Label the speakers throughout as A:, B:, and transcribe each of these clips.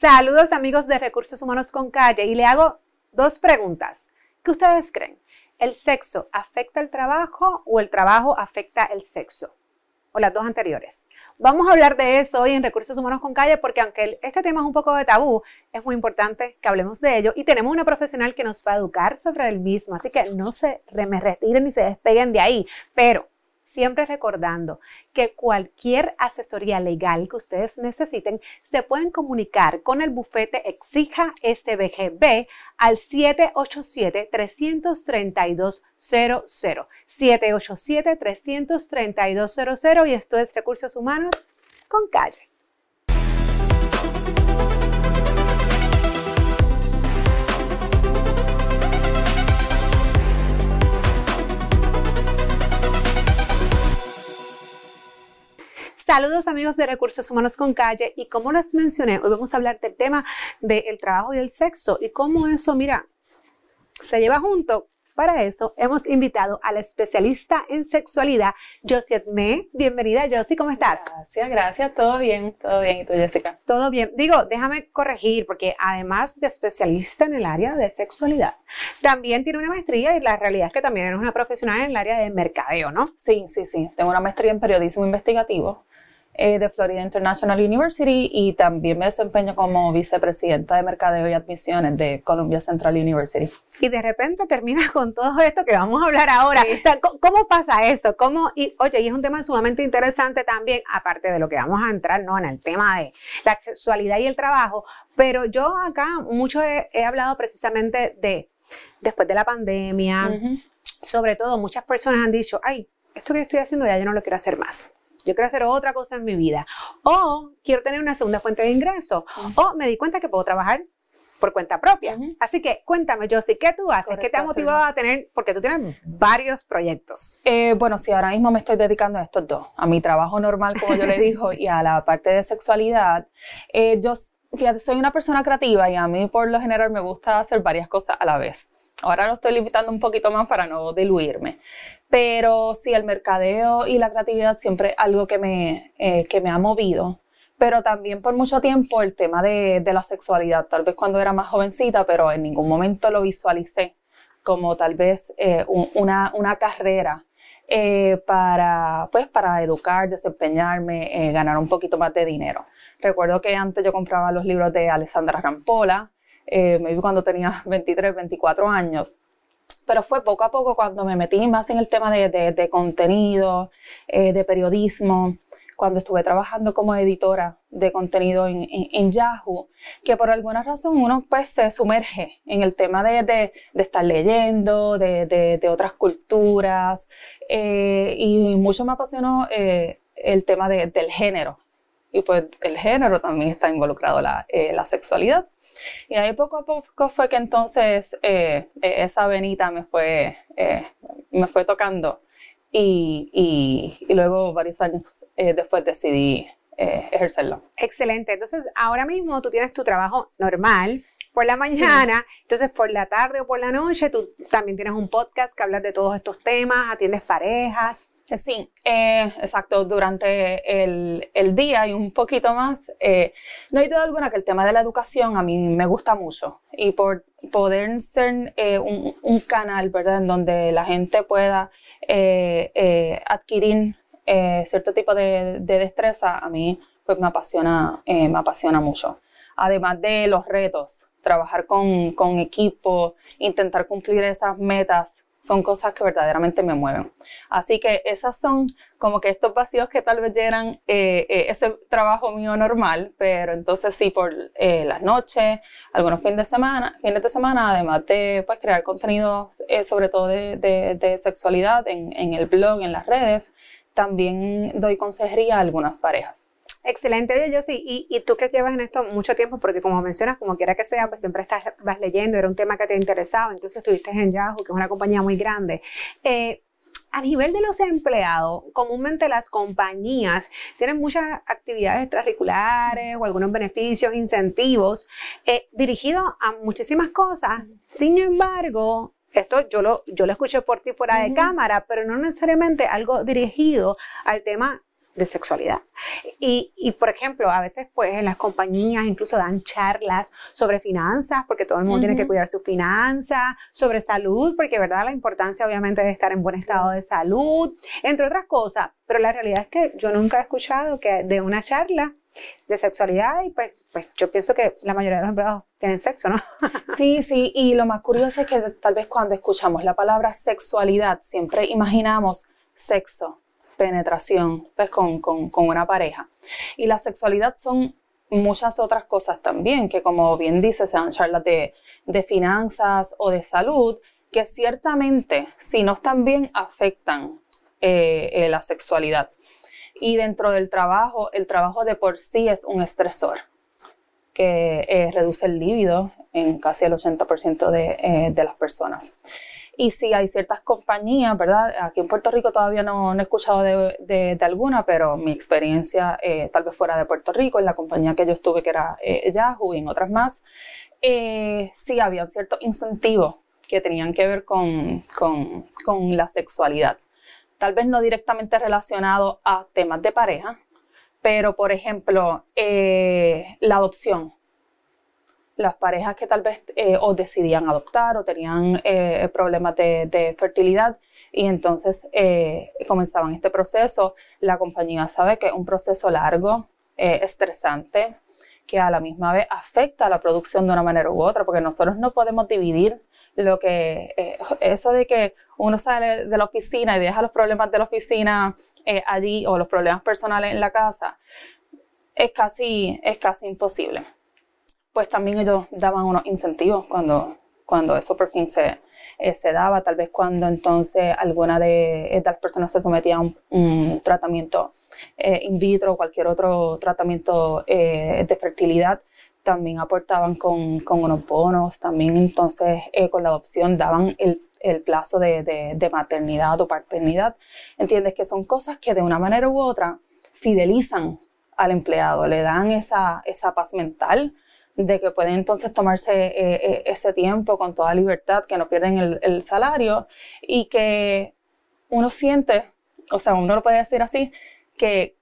A: Saludos amigos de Recursos Humanos con Calle y le hago dos preguntas. ¿Qué ustedes creen? ¿El sexo afecta el trabajo o el trabajo afecta el sexo? O las dos anteriores. Vamos a hablar de eso hoy en Recursos Humanos con Calle porque aunque este tema es un poco de tabú, es muy importante que hablemos de ello y tenemos una profesional que nos va a educar sobre el mismo, así que no se me retiren ni se despeguen de ahí, pero siempre recordando que cualquier asesoría legal que ustedes necesiten se pueden comunicar con el bufete Exija SBGB al 787-332-00. 787-332-00 y esto es Recursos Humanos con Calle. Saludos amigos de Recursos Humanos con Calle y como les mencioné, hoy vamos a hablar del tema del trabajo y el sexo y cómo eso, mira, se lleva junto. Para eso hemos invitado a la especialista en sexualidad, Josie Me. Bienvenida, Josie, ¿cómo estás?
B: Gracias, gracias, todo bien, todo bien. ¿Y tú, Jessica?
A: Todo bien. Digo, déjame corregir, porque además de especialista en el área de sexualidad, también tiene una maestría y la realidad es que también eres una profesional en el área de mercadeo, ¿no?
B: Sí, sí, sí. Tengo una maestría en periodismo investigativo eh, de Florida International University y también me desempeño como vicepresidenta de Mercadeo y Admisiones de Columbia Central University.
A: Y de repente terminas con todo esto que vamos a hablar ahora. O sea, ¿cómo pasa eso? ¿Cómo? Y, oye, y es un tema sumamente interesante también, aparte de lo que vamos a entrar ¿no? en el tema de la sexualidad y el trabajo, pero yo acá mucho he, hablado precisamente de, después de la pandemia, sobre todo muchas personas han dicho, ay, esto que estoy haciendo ya yo no lo quiero hacer más yo quiero hacer otra cosa en mi vida, o quiero tener una segunda fuente de ingreso, o me di cuenta que puedo trabajar por cuenta propia. Así que cuéntame, Josie, ¿qué tú haces? ¿Qué te ha motivado a tener? Porque tú tienes varios proyectos.
B: Eh, bueno, sí, ahora mismo me estoy dedicando a estos dos, a mi trabajo normal, como yo le digo, y a la parte de sexualidad. Eh, yo, fíjate, soy una persona creativa y a mí por lo general me gusta hacer varias cosas a la vez. Ahora lo estoy limitando un poquito más para no diluirme. Pero sí, el mercadeo y la creatividad siempre es algo que me, eh, que me ha movido. Pero también por mucho tiempo el tema de, de, la sexualidad, tal vez cuando era más jovencita, pero en ningún momento lo visualicé como tal vez eh, una, una, carrera eh, para, pues, para educar, desempeñarme, ganar un poquito más de dinero. Recuerdo que antes yo compraba los libros de Alessandra Rampola, me vi cuando tenía 23, 24 años pero fue poco a poco cuando me metí más en el tema de, de, contenido, eh, de periodismo, cuando estuve trabajando como editora de contenido en, en, Yahoo, que por alguna razón uno pues se sumerge en el tema de, de estar leyendo, de, otras culturas, eh, y mucho me apasionó eh, el tema del género. Y pues el género también está involucrado la, la sexualidad. Y ahí poco a poco fue que entonces eh, e-, esa venita me fue, eh, me fue tocando y, y, y, luego varios años eh, después decidí ejercerlo.
A: Excelente. Entonces, ahora mismo tú tienes tu trabajo normal, por la mañana, entonces por la tarde o por la noche tú también tienes un podcast que habla de todos estos temas, atiendes parejas.
B: Sí, eh, exacto, durante el, el, día y un poquito más, eh, no hay duda alguna que el tema de la educación a mí me gusta mucho y por poder ser eh, un, un, canal, ¿verdad?, en donde la gente pueda adquirir cierto tipo de, de, destreza, a mí pues me apasiona, me apasiona mucho. Además de los retos trabajar con, con equipo, intentar cumplir esas metas, son cosas que verdaderamente me mueven. Así que esas son como que estos vacíos que tal vez llenan eh, eh, ese trabajo mío normal, pero entonces sí por eh, las noches, algunos fines de semana, fines de semana, además de pues, crear contenidos sobre todo de, de, de sexualidad en, en el blog, en las redes, también doy consejería a algunas parejas.
A: Excelente, oye, yo sí. Y, y, tú que llevas en esto mucho tiempo, porque como mencionas, como quiera que sea, pues siempre estás, vas leyendo, era un tema que te interesaba, incluso estuviste en Yahoo, que es una compañía muy grande. Eh, a nivel de los empleados, comúnmente las compañías tienen muchas actividades extracurriculares o algunos beneficios, incentivos eh, dirigidos a muchísimas cosas. Sin embargo, esto yo lo, yo lo escuché por ti fuera de cámara, pero no necesariamente algo dirigido al tema de sexualidad. Y, y, por ejemplo, a veces pues en las compañías incluso dan charlas sobre finanzas, porque todo el mundo tiene que cuidar sus finanzas, sobre salud, porque verdad la importancia obviamente de estar en buen estado de salud, entre otras cosas. Pero la realidad es que yo nunca he escuchado que de una charla de sexualidad y pues, pues yo pienso que la mayoría de los empleados tienen sexo, ¿no?
B: sí, sí, y lo más curioso es que tal vez cuando escuchamos la palabra sexualidad siempre imaginamos sexo, penetración, pues con, con, con una pareja. Y la sexualidad son muchas otras cosas también, que como bien dice, sean charlas de, de finanzas o de salud, que ciertamente, si no están bien, afectan eh, eh, la sexualidad. Y dentro del trabajo, el trabajo de por sí es un estresor que eh, reduce el líbido en casi el 80% de, de, las personas. Y sí, hay ciertas compañías, ¿verdad? Aquí en Puerto Rico todavía no, he escuchado de, de, alguna, pero mi experiencia, tal vez fuera de Puerto Rico, en la compañía que yo estuve, que era Yahoo, y en otras más, sí había ciertos incentivos que tenían que ver con, con, con la sexualidad tal vez no directamente relacionado a temas de pareja, pero por ejemplo, eh, la adopción. Las parejas que tal vez eh, o decidían adoptar o tenían eh, problemas de, fertilidad y entonces comenzaban este proceso, la compañía sabe que es un proceso largo, estresante, que a la misma vez afecta a la producción de una manera u otra, porque nosotros no podemos dividir lo que, eh, eso de que uno sale de la oficina y deja los problemas de la oficina eh, allí o los problemas personales en la casa, es casi, es casi imposible. Pues también ellos daban unos incentivos cuando, cuando eso por fin se, eh, se daba, tal vez cuando entonces alguna de, las personas se sometía a un, tratamiento in vitro o cualquier otro tratamiento de fertilidad, también aportaban con, con unos bonos, también entonces eh, con la adopción daban el, el plazo de, de, maternidad o paternidad. ¿Entiendes? Que son cosas que de una manera u otra fidelizan al empleado, le dan esa, esa paz mental de que pueden entonces tomarse eh, eh, ese tiempo con toda libertad, que no pierden el, el salario y que uno siente, o sea, uno lo puede decir así, que,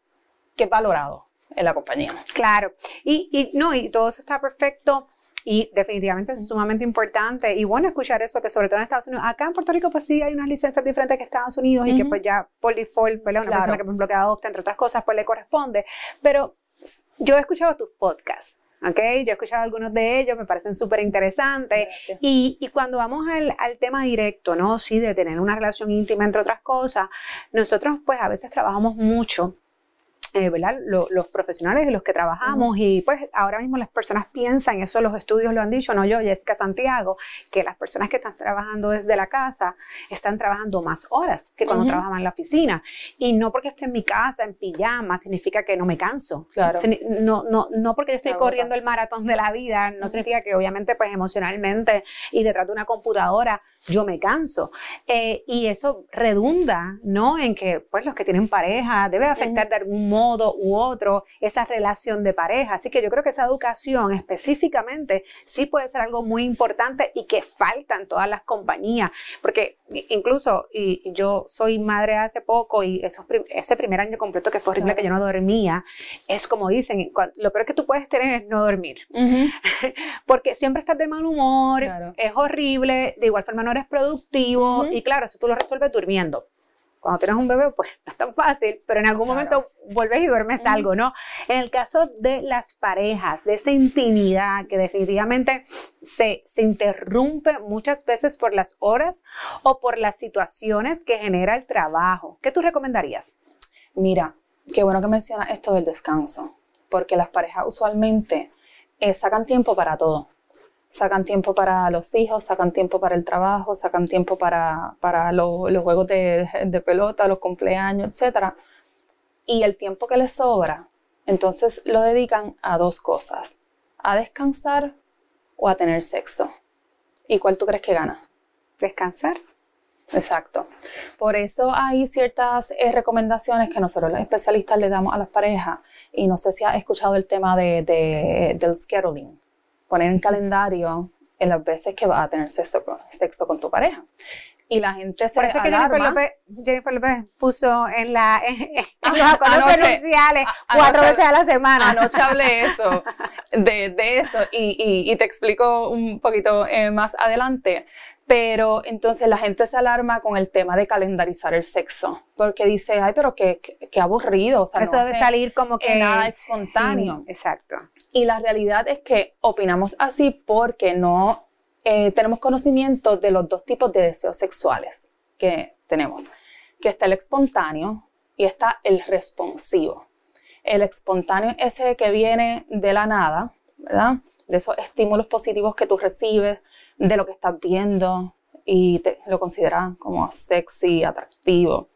B: que es valorado en la compañía.
A: Claro, y, y no, y todo eso está perfecto. Y definitivamente es sumamente importante y bueno escuchar eso, que sobre todo en Estados Unidos, acá en Puerto Rico pues sí hay unas licencias diferentes que Estados Unidos y que pues ya por default, ¿verdad? Una persona que por ejemplo que adopta, entre otras cosas, pues le corresponde. Pero yo he escuchado tus podcasts, ¿ok? Yo he escuchado algunos de ellos, me parecen súper interesantes. Y, y, cuando vamos al, al, tema directo, ¿no? Sí, de tener una relación íntima, entre otras cosas, nosotros pues a veces trabajamos mucho eh, los profesionales de los que trabajamos y pues ahora mismo las personas piensan, eso los estudios lo han dicho, no yo, Jessica Santiago, que las personas que están trabajando desde la casa están trabajando más horas que cuando trabajaban en la oficina. Y no porque esté en mi casa, en pijama, significa que no me canso. Claro. No, no, no porque yo estoy corriendo el maratón de la vida, no significa que obviamente pues emocionalmente y detrás de una computadora yo me canso. Eh, y eso redunda, ¿no? En que pues los que tienen pareja debe afectar de algún modo modo u otro esa relación de pareja. Así que yo creo que esa educación específicamente sí puede ser algo muy importante y que falta en todas las compañías, porque incluso y, yo soy madre hace poco y ese primer año completo que fue horrible que yo no dormía, es como dicen, lo peor que tú puedes tener es no dormir, porque siempre estás de mal humor, es horrible, de igual forma no eres productivo y claro, eso tú lo resuelves durmiendo cuando tienes un bebé, pues no es tan fácil, pero en algún momento vuelves y duermes algo, ¿no? En el caso de las parejas, de esa intimidad que definitivamente se, se interrumpe muchas veces por las horas o por las situaciones que genera el trabajo, ¿qué tú recomendarías?
B: Mira, qué bueno que mencionas esto del descanso, porque las parejas usualmente eh, sacan tiempo para todo sacan tiempo para los hijos, sacan tiempo para el trabajo, sacan tiempo para, para los juegos de, de, pelota, los cumpleaños, etc. Y el tiempo que les sobra, entonces lo dedican a dos cosas, a descansar o a tener sexo. ¿Y cuál tú crees que gana?
A: Descansar.
B: Exacto. Por eso hay ciertas eh, recomendaciones que nosotros los especialistas le damos a las parejas. Y no sé si has escuchado el tema de, de, del scheduling poner en calendario en las veces que vas a tener sexo, sexo con tu pareja. y la gente se
A: Por eso que Jennifer López, Jennifer López puso en, la, en, los acuerdos sociales cuatro veces a la semana.
B: Anoche hablé eso, de, de eso y, y, te explico un poquito eh, más adelante. Pero entonces la gente se alarma con el tema de calendarizar el sexo, porque dice, ay, pero qué, qué, aburrido. O sea,
A: Eso debe salir como que...
B: Nada espontáneo.
A: exacto.
B: Y la realidad es que opinamos así porque no eh, tenemos conocimiento de los dos tipos de deseos sexuales que tenemos, que está el espontáneo y está el responsivo. El espontáneo es ese que viene de la nada, ¿verdad? De esos estímulos positivos que tú recibes, de lo que estás viendo y te, lo consideras como sexy, atractivo,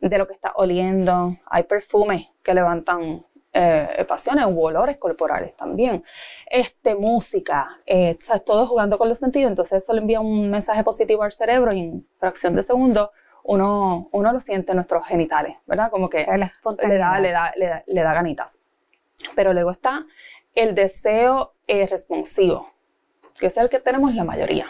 B: de lo que estás oliendo. Hay perfumes que levantan eh, pasiones u olores corporales también. Este, música, eh, ¿sabes? todo jugando con los sentidos, entonces eso le envía un mensaje positivo al cerebro y en fracción de segundo uno, uno lo siente en nuestros genitales, ¿verdad? Como que le da, le, da, le, da, ganitas. Pero luego está el deseo eh, responsivo, que es el que tenemos la mayoría.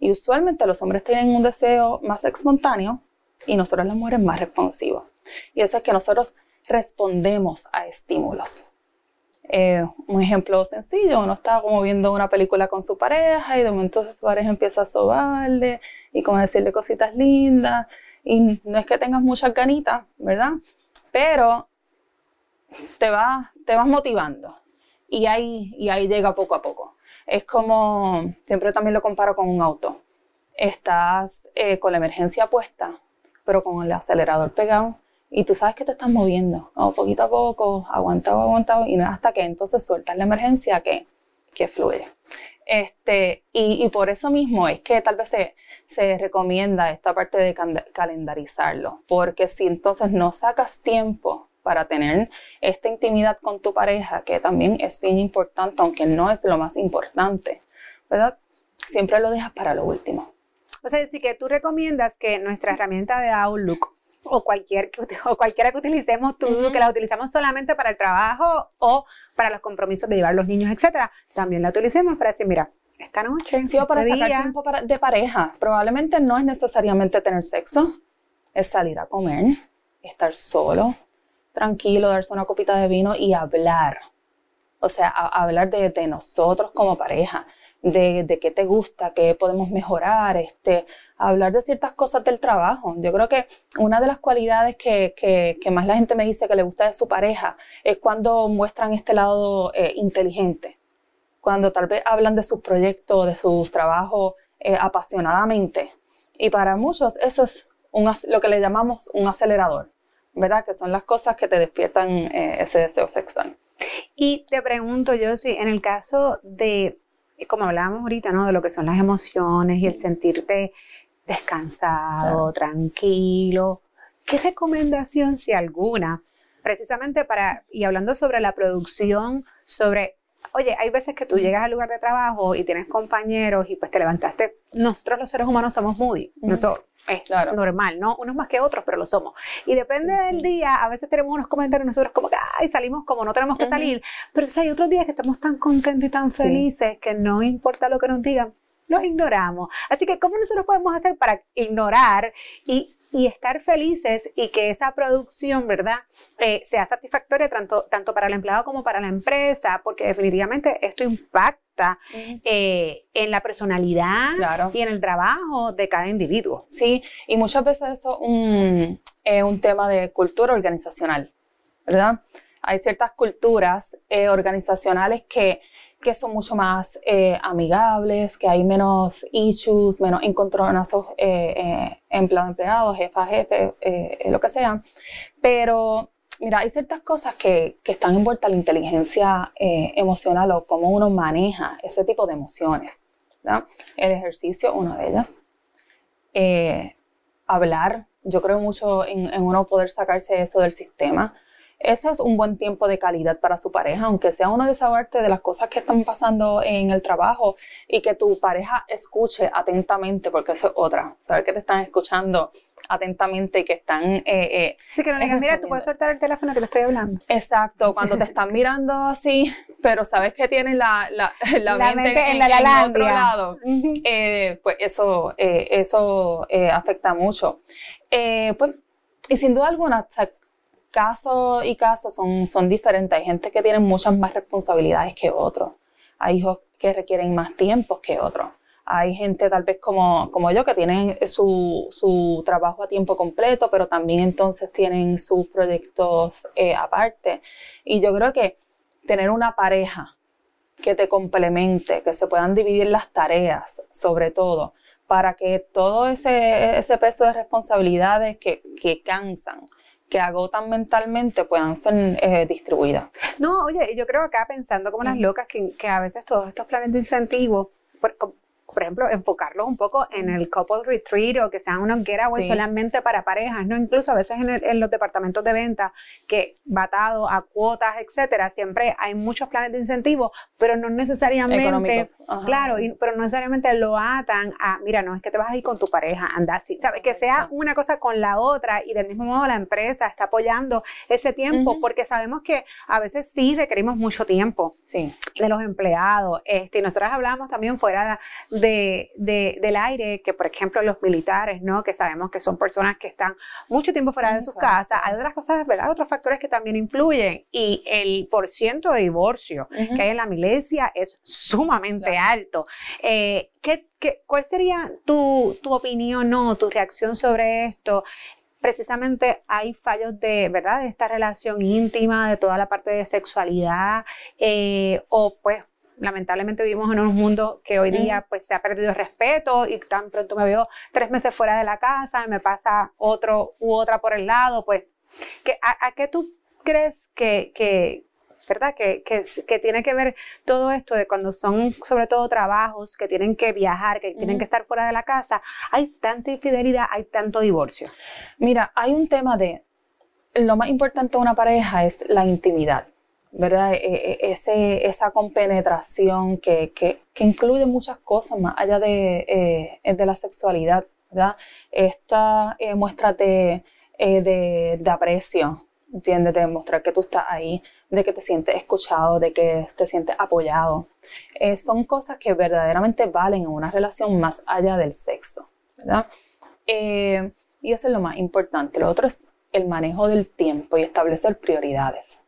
B: Y usualmente los hombres tienen un deseo más espontáneo y nosotros las mujeres más responsivo. Y eso es que nosotros respondemos a estímulos. Eh, un ejemplo sencillo, uno está como viendo una película con su pareja y de momento su pareja empieza a sobarle y como decirle cositas lindas y no es que tengas muchas ganitas, ¿verdad? Pero te, va, te vas motivando y ahí, y ahí llega poco a poco. Es como, siempre también lo comparo con un auto. Estás eh, con la emergencia puesta, pero con el acelerador pegado y tú sabes que te estás moviendo, poquito a poco, aguantado, aguantado, y no es hasta que entonces sueltas la emergencia que, que fluye. Este, y, y, por eso mismo es que tal vez se, se recomienda esta parte de calendarizarlo, porque si entonces no sacas tiempo para tener esta intimidad con tu pareja, que también es bien importante, aunque no es lo más importante, ¿verdad? Siempre lo dejas para lo último.
A: O sea, sí que tú recomiendas que nuestra herramienta de Outlook o, cualquier, o cualquiera que utilicemos tú, que la utilizamos solamente para el trabajo o para los compromisos de llevar los niños, etcétera, también la utilicemos para decir, mira, esta noche.
B: Sí, o para este sacar tiempo de pareja. Probablemente no es necesariamente tener sexo, es salir a comer, estar solo, tranquilo, darse una copita de vino y hablar. O sea, hablar de, de nosotros como pareja de, qué te gusta, qué podemos mejorar, este, hablar de ciertas cosas del trabajo. Yo creo que una de las cualidades que, que, más la gente me dice que le gusta de su pareja es cuando muestran este lado eh, inteligente, cuando tal vez hablan de sus proyectos, de sus trabajos eh, apasionadamente. Y para muchos eso es un, lo que le llamamos un acelerador, ¿verdad? Que son las cosas que te despiertan eh, ese deseo sexual.
A: Y te pregunto yo en el caso de como hablábamos ahorita, ¿no? De lo que son las emociones y el sentirte descansado, tranquilo. ¿Qué recomendación, si alguna, precisamente para, y hablando sobre la producción, sobre, oye, hay veces que tú llegas al lugar de trabajo y tienes compañeros y pues te levantaste, nosotros los seres humanos somos moody, es normal, ¿no? Unos más que otros, pero lo somos. Y depende del día, a veces tenemos unos comentarios nosotros como que, ay, salimos como no tenemos que salir, pero si hay otros días que estamos tan contentos y tan felices que no importa lo que nos digan, los ignoramos. Así que, ¿cómo nosotros podemos hacer para ignorar y y estar felices y que esa producción, ¿verdad?, eh, sea satisfactoria tanto, tanto para el empleado como para la empresa, porque definitivamente esto impacta eh, en la personalidad y en el trabajo de cada individuo.
B: Sí, y muchas veces eso es un, tema de cultura organizacional, ¿verdad? Hay ciertas culturas eh, organizacionales que que son mucho más eh, amigables, que hay menos issues, menos encontronazos eh, eh, empleado empleado, jefa jefe, eh, lo que sea. Pero mira, hay ciertas cosas que, que están envueltas en la inteligencia emocional o cómo uno maneja ese tipo de emociones. El ejercicio, una de ellas. hablar, yo creo mucho en, en uno poder sacarse eso del sistema ese es un buen tiempo de calidad para su pareja, aunque sea uno desahogarte de las cosas que están pasando en el trabajo y que tu pareja escuche atentamente, porque eso es otra, saber que te están escuchando atentamente y que están... Eh,
A: eh, sí, que no le digas, mira, tú puedes soltar el teléfono que te estoy hablando.
B: Exacto, cuando te están mirando así, pero sabes que tienen la, la, mente, en, otro lado, eh, pues eso, eh, eso afecta mucho. pues, y sin duda alguna, casos y casos son, son diferentes. Hay gente que tiene muchas más responsabilidades que otros. Hay hijos que requieren más tiempo que otros. Hay gente tal vez como, como yo que tienen su, su, trabajo a tiempo completo, pero también entonces tienen sus proyectos eh, aparte. Y yo creo que tener una pareja que te complemente, que se puedan dividir las tareas, sobre todo, para que todo ese, ese peso de responsabilidades que, que cansan, que agotan mentalmente puedan ser eh, distribuidas.
A: No, oye, yo creo acá pensando como las locas que, que a veces todos estos planes de incentivo, por, por ejemplo, enfocarlos un poco en el couple retreat o que sean unos getaways solamente para parejas, ¿no? Incluso a veces en, los departamentos de venta que batado a cuotas, etcétera, siempre hay muchos planes de incentivo, pero no necesariamente, claro, pero no necesariamente lo atan a, mira, no es que te vas a ir con tu pareja, anda así, ¿sabes? Que sea una cosa con la otra y del mismo modo la empresa está apoyando ese tiempo porque sabemos que a veces sí requerimos mucho tiempo sí. de los empleados. Este, y nosotros hablamos también fuera de de, del aire que, por ejemplo, los militares, ¿no? Que sabemos que son personas que están mucho tiempo fuera de sus casas. Hay otras cosas, ¿verdad? Otros factores que también influyen. Y el porciento de divorcio que hay en la milicia es sumamente alto. Eh, ¿qué, qué, cuál sería tu, tu opinión o tu reacción sobre esto? precisamente hay fallos de, ¿verdad? De esta relación íntima, de toda la parte de sexualidad, eh, o pues lamentablemente vivimos en un mundo que hoy día pues se ha perdido el respeto y tan pronto me veo tres meses fuera de la casa y me pasa otro u otra por el lado, pues, a, qué tú crees que, que ¿verdad? Que, que, que, tiene que ver todo esto de cuando son sobre todo trabajos que tienen que viajar, que tienen que estar fuera de la casa, hay tanta infidelidad, hay tanto divorcio.
B: Mira, hay un tema de, lo más importante de una pareja es la intimidad. ¿Verdad? E, e, esa compenetración que, que, que, incluye muchas cosas más allá de, eh, de la sexualidad, ¿verdad? Esta eh, muestra de, eh, de, de, aprecio, ¿entiendes? De demostrar que tú estás ahí, de que te sientes escuchado, de que te sientes apoyado. son cosas que verdaderamente valen en una relación más allá del sexo, ¿verdad? y eso es lo más importante. Lo otro es el manejo del tiempo y establecer prioridades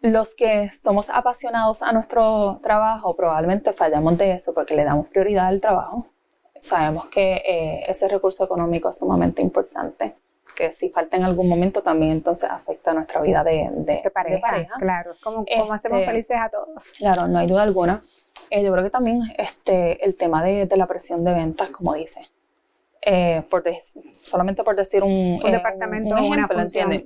B: los que somos apasionados a nuestro trabajo probablemente fallamos de eso porque le damos prioridad al trabajo. Sabemos que eh, ese recurso económico es sumamente importante, que si falta en algún momento también entonces afecta nuestra vida de, de, pareja,
A: Claro, como, como hacemos este, felices a todos.
B: Claro, no hay duda alguna. Eh, yo creo que también este, el tema de, de la presión de ventas, como dice, eh, por solamente por decir un,
A: un departamento, un ejemplo, una ¿entiendes?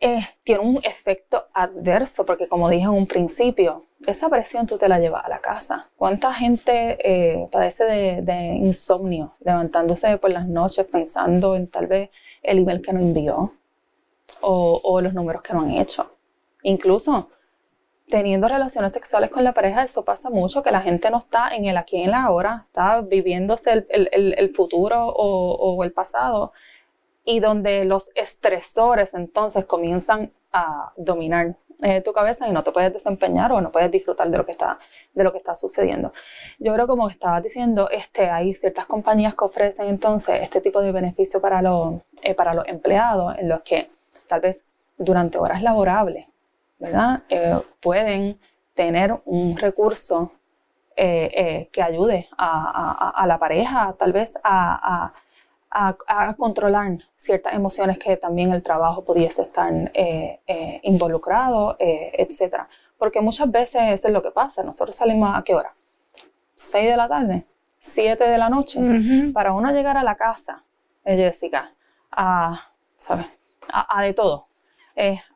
B: Tiene un efecto adverso, porque como dije en un principio, esa presión tú te la llevas a la casa. ¿Cuánta gente eh, padece de, insomnio, levantándose por las noches pensando en tal vez el email que no envió o, los números que no han hecho? Incluso teniendo relaciones sexuales con la pareja, eso pasa mucho, que la gente no está en el aquí y en la ahora, está viviéndose el, futuro o el pasado y donde los estresores entonces comienzan a dominar eh, tu cabeza y no te puedes desempeñar o no puedes disfrutar de lo que está, de lo que está sucediendo. Yo creo como estabas diciendo, este, hay ciertas compañías que ofrecen entonces este tipo de beneficio para, los, eh, para los empleados en los que tal vez durante horas laborables, ¿verdad? Eh, pueden tener un recurso que ayude a, a, la pareja, tal vez a a, controlar ciertas emociones que también el trabajo pudiese estar eh, eh, involucrado, eh, etc. Porque muchas veces eso es lo que pasa. Nosotros salimos a qué hora? 6 de la tarde, 7 de la noche. Para uno llegar a la casa, Jessica, a, ¿sabes? A, de todo.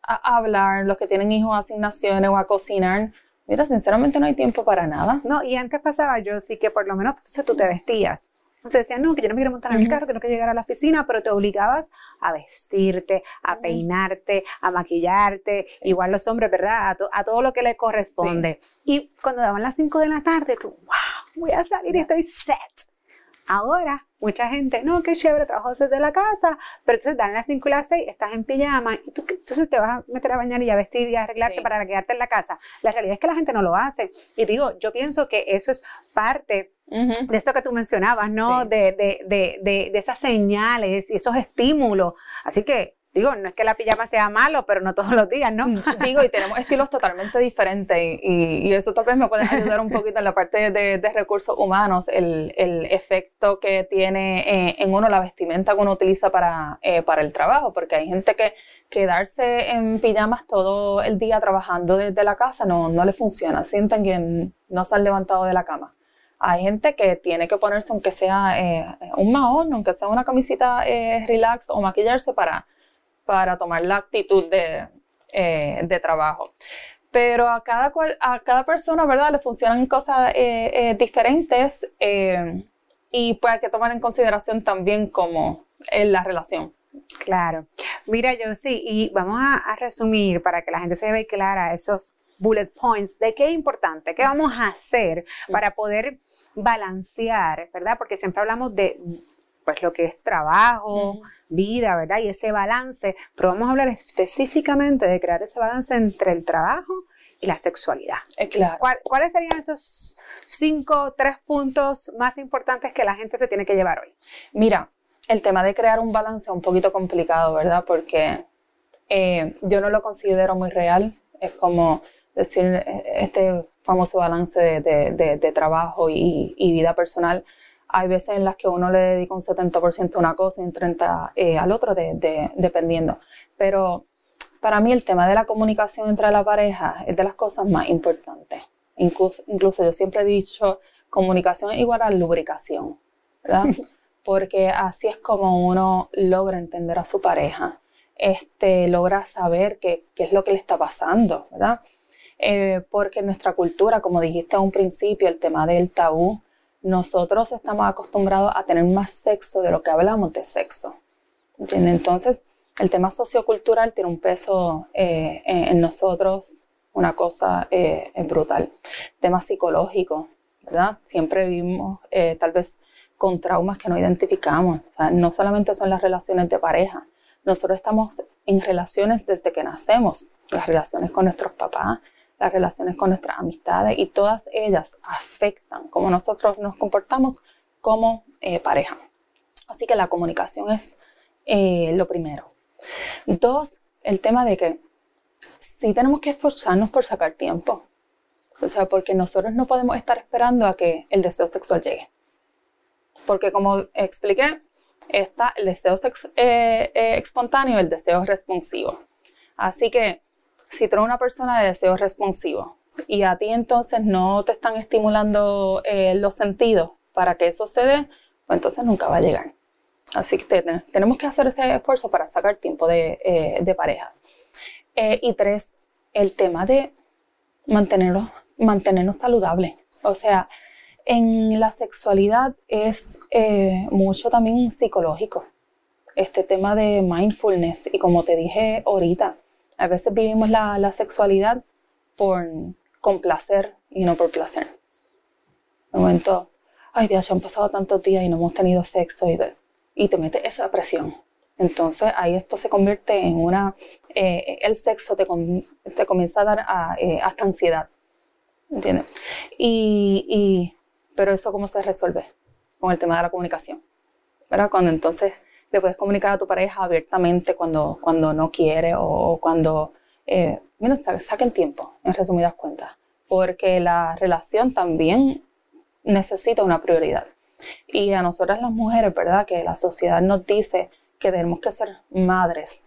B: a hablar, los que tienen hijos, asignaciones o a cocinar. Mira, sinceramente no hay tiempo para nada.
A: No, y antes pasaba yo sí que por lo menos entonces tú te vestías Entonces decían, no, que yo no me quiero montar en el carro, que no quiero llegar a la oficina, pero te obligabas a vestirte, a peinarte, a maquillarte, igual los hombres, ¿verdad? A, todo lo que le corresponde. Y cuando daban las 5 de la tarde, tú, wow, voy a salir y estoy set. Ahora, mucha gente, no, qué chévere, trabajo desde la casa, pero entonces dan las 5 y las 6, estás en pijama, y tú entonces te vas a meter a bañar y a vestir y a arreglarte para quedarte en la casa. La realidad es que la gente no lo hace. Y digo, yo pienso que eso es parte de eso que tú mencionabas, ¿no? De, de, de, de, esas señales y esos estímulos. Así que Digo, no es que la pijama sea malo, pero no todos los días, ¿no?
B: Mm, digo, y tenemos estilos totalmente diferentes y, y, eso tal vez me puede ayudar un poquito en la parte de, de recursos humanos, el, el, efecto que tiene eh, en uno la vestimenta que uno utiliza para, eh, para el trabajo, porque hay gente que quedarse en pijamas todo el día trabajando desde la casa no, no le funciona, sienten que no se han levantado de la cama. Hay gente que tiene que ponerse, aunque sea eh, un mahón, aunque sea una camisita relax o maquillarse para para tomar la actitud de, eh, de trabajo. Pero a cada, a cada persona, ¿verdad? Le funcionan cosas eh, eh, diferentes y pues hay que tomar en consideración también como la relación.
A: Claro. Mira, yo sí, y vamos a, resumir para que la gente se vea clara esos bullet points de qué es importante, qué vamos a hacer para poder balancear, ¿verdad? Porque siempre hablamos de pues lo que es trabajo, vida, ¿verdad? Y ese balance, pero vamos a hablar específicamente de crear ese balance entre el trabajo y la sexualidad.
B: Eh, claro.
A: ¿Cuáles serían esos cinco, tres puntos más importantes que la gente se tiene que llevar hoy?
B: Mira, el tema de crear un balance es un poquito complicado, ¿verdad? Porque eh, yo no lo considero muy real. Es como decir eh, este famoso balance de, trabajo y, y vida personal hay veces en las que uno le dedica un 70% a una cosa y un 30% eh, al otro, dependiendo. Pero para mí el tema de la comunicación entre la pareja es de las cosas más importantes. Incluso, incluso yo siempre he dicho, comunicación es igual a lubricación, ¿verdad? Porque así es como uno logra entender a su pareja, este, logra saber qué, qué es lo que le está pasando, ¿verdad? Eh, porque en nuestra cultura, como dijiste a un principio, el tema del tabú, nosotros estamos acostumbrados a tener más sexo de lo que hablamos de sexo. Entonces, el tema sociocultural tiene un peso eh, en nosotros, una cosa eh, brutal. Tema psicológico, ¿verdad? Siempre vivimos eh, tal vez con traumas que no identificamos. no solamente son las relaciones de pareja, nosotros estamos en relaciones desde que nacemos, las relaciones con nuestros papás, las relaciones con nuestras amistades y todas ellas afectan cómo nosotros nos comportamos como eh, pareja. Así que la comunicación es eh, lo primero. Dos, el tema de que sí tenemos que esforzarnos por sacar tiempo. O sea, porque nosotros no podemos estar esperando a que el deseo sexual llegue. Porque como expliqué, está el deseo eh, espontáneo y el deseo responsivo. Así que si tú eres una persona de deseo responsivo y a ti entonces no te están estimulando eh, los sentidos para que eso se pues entonces nunca va a llegar. Así que tenemos que hacer ese esfuerzo para sacar tiempo de, eh, pareja. Eh, y tres, el tema de mantenernos, mantenernos saludables. O sea, en la sexualidad es mucho también psicológico. Este tema de mindfulness y como te dije ahorita, a veces vivimos la, sexualidad por complacer y no por placer. De momento, ay Dios, ya han pasado tantos días y no hemos tenido sexo y, y te mete esa presión. Entonces ahí esto se convierte en una, eh, el sexo te, te, comienza a dar a, eh, hasta ansiedad. ¿Entiendes? Y, y, pero eso cómo se resuelve con el tema de la comunicación. ¿Verdad? Cuando entonces le puedes comunicar a tu pareja abiertamente cuando, cuando no quiere o cuando, eh, mira, saquen tiempo, en resumidas cuentas, porque la relación también necesita una prioridad. Y a nosotras las mujeres, ¿verdad? Que la sociedad nos dice que tenemos que ser madres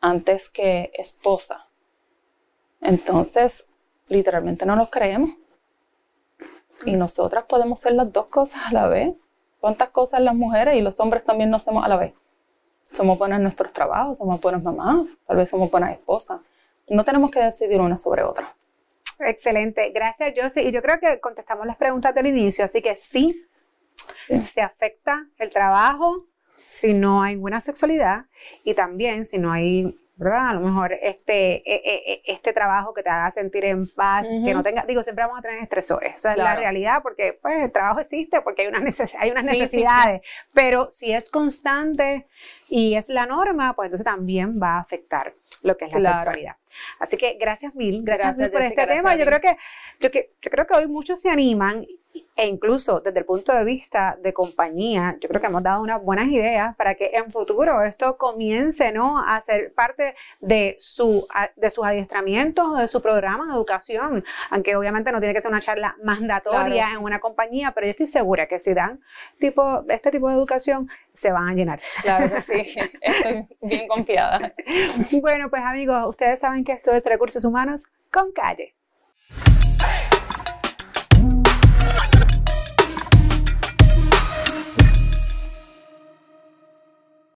B: antes que esposa. Entonces, literalmente no nos creemos. Y nosotras podemos ser las dos cosas a la vez. ¿Cuántas cosas las mujeres y los hombres también no hacemos a la vez? Somos buenas en nuestros trabajos, somos buenas mamás, tal vez somos buenas esposas. No tenemos que decidir una sobre otra.
A: Excelente, gracias Josie. Y yo creo que contestamos las preguntas del inicio, así que sí, Se afecta el trabajo si no hay buena sexualidad y también si no hay ¿verdad? A lo mejor este, e, e, e, este trabajo que te haga sentir en paz, que no tenga, digo, siempre vamos a tener estresores, esa es la realidad, porque pues el trabajo existe, porque hay, unas hay unas necesidades, pero si es constante y es la norma, pues entonces también va a afectar lo que es la sexualidad. Así que gracias mil, gracias, mil por este tema. Yo creo que, yo, que, yo creo que hoy muchos se animan e incluso desde el punto de vista de compañía, yo creo que hemos dado unas buenas ideas para que en futuro esto comience ¿no? a ser parte de, su, de sus adiestramientos o de su programa de educación, aunque obviamente no tiene que ser una charla mandatoria en una compañía, pero yo estoy segura que si dan tipo, este tipo de educación, se van a llenar.
B: Claro que sí, estoy bien confiada.
A: bueno, pues amigos, ustedes saben que esto es Recursos Humanos con Calle.